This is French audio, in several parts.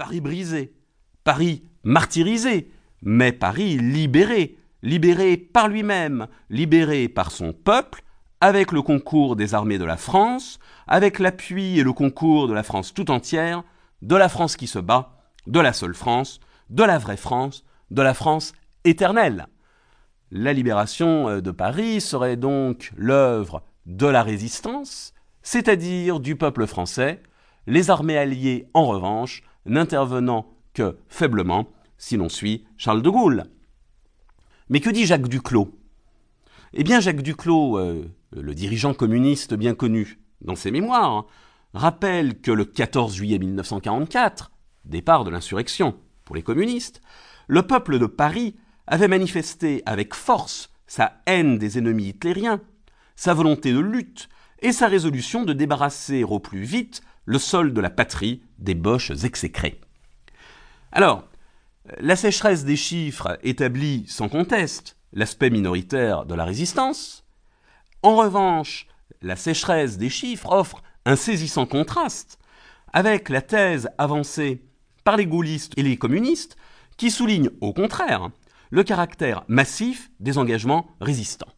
Paris brisé, Paris martyrisé, mais Paris libéré, libéré par lui-même, libéré par son peuple, avec le concours des armées de la France, avec l'appui et le concours de la France tout entière, de la France qui se bat, de la seule France, de la vraie France, de la France éternelle. La libération euh, de Paris serait donc l'œuvre de la résistance, c'est-à-dire du peuple français, les armées alliées, en revanche, n'intervenant que faiblement, si l'on suit Charles de Gaulle. Mais que dit Jacques Duclos? Eh bien, Jacques Duclos, euh, le dirigeant communiste bien connu dans ses mémoires, rappelle que le 14 juillet 1944, départ de l'insurrection pour les communistes, le peuple de Paris avait manifesté avec force sa haine des ennemis hitlériens, sa volonté de lutte et sa résolution de débarrasser au plus vite le sol de la patrie des boches exécrées. Alors, la sécheresse des chiffres établit sans conteste l'aspect minoritaire de la résistance. En revanche, la sécheresse des chiffres offre un saisissant contraste avec la thèse avancée par les gaullistes et les communistes qui souligne au contraire le caractère massif des engagements résistants.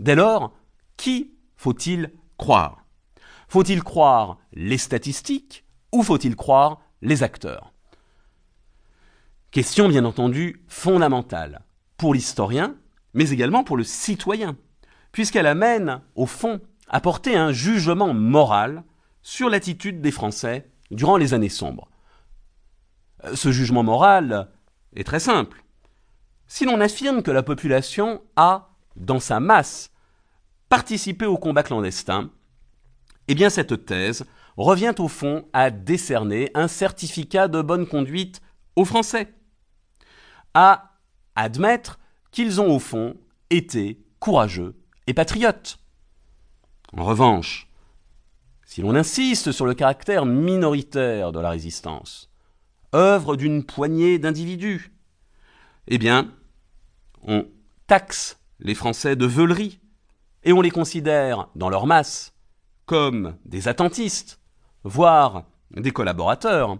Dès lors, qui faut-il croire Faut-il croire les statistiques ou faut-il croire les acteurs? Question bien entendu fondamentale pour l'historien, mais également pour le citoyen, puisqu'elle amène, au fond, à porter un jugement moral sur l'attitude des Français durant les années sombres. Ce jugement moral est très simple. Si l'on affirme que la population a, dans sa masse, participé au combat clandestin, eh bien cette thèse revient au fond à décerner un certificat de bonne conduite aux Français, à admettre qu'ils ont au fond été courageux et patriotes. En revanche, si l'on insiste sur le caractère minoritaire de la résistance, œuvre d'une poignée d'individus, eh bien, on taxe les Français de veulerie et on les considère, dans leur masse, comme des attentistes, voire des collaborateurs.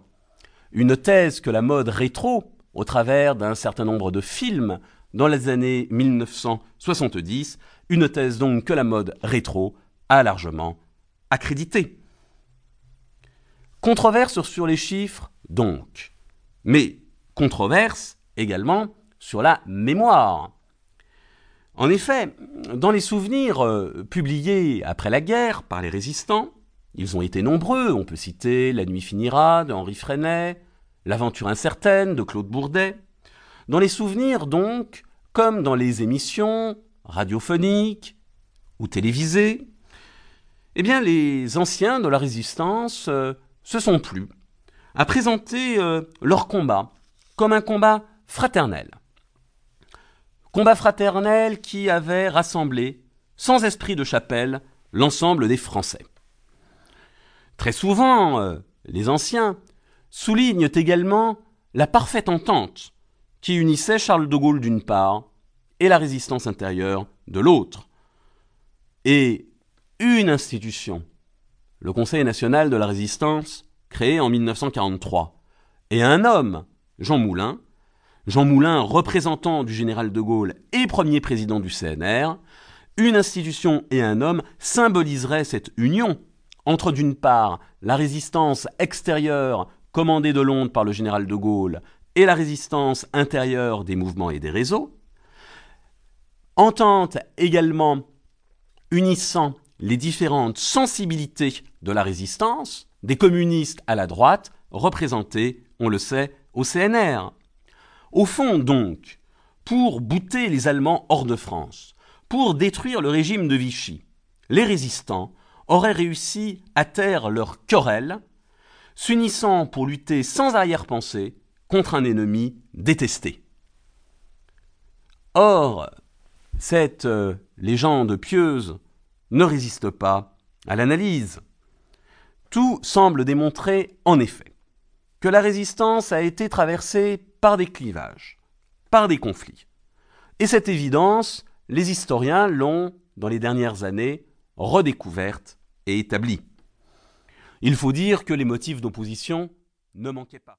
Une thèse que la mode rétro, au travers d'un certain nombre de films dans les années 1970, une thèse donc que la mode rétro a largement accréditée. Controverse sur les chiffres, donc, mais controverse également sur la mémoire. En effet, dans les souvenirs euh, publiés après la guerre par les résistants, ils ont été nombreux, on peut citer La nuit finira de Henri Freinet, L'aventure incertaine de Claude Bourdet. Dans les souvenirs donc, comme dans les émissions radiophoniques ou télévisées, eh bien les anciens de la résistance euh, se sont plu à présenter euh, leur combat comme un combat fraternel. Combat fraternel qui avait rassemblé, sans esprit de chapelle, l'ensemble des Français. Très souvent, euh, les anciens soulignent également la parfaite entente qui unissait Charles de Gaulle d'une part et la résistance intérieure de l'autre. Et une institution, le Conseil national de la résistance, créé en 1943, et un homme, Jean Moulin, Jean Moulin, représentant du général de Gaulle et premier président du CNR, une institution et un homme symboliseraient cette union entre d'une part la résistance extérieure commandée de Londres par le général de Gaulle et la résistance intérieure des mouvements et des réseaux, entente également unissant les différentes sensibilités de la résistance, des communistes à la droite, représentés, on le sait, au CNR, au fond, donc, pour bouter les Allemands hors de France, pour détruire le régime de Vichy, les résistants auraient réussi à taire leur querelle, s'unissant pour lutter sans arrière-pensée contre un ennemi détesté. Or, cette euh, légende pieuse ne résiste pas à l'analyse. Tout semble démontrer, en effet, que la résistance a été traversée par des clivages, par des conflits. Et cette évidence, les historiens l'ont, dans les dernières années, redécouverte et établie. Il faut dire que les motifs d'opposition ne manquaient pas.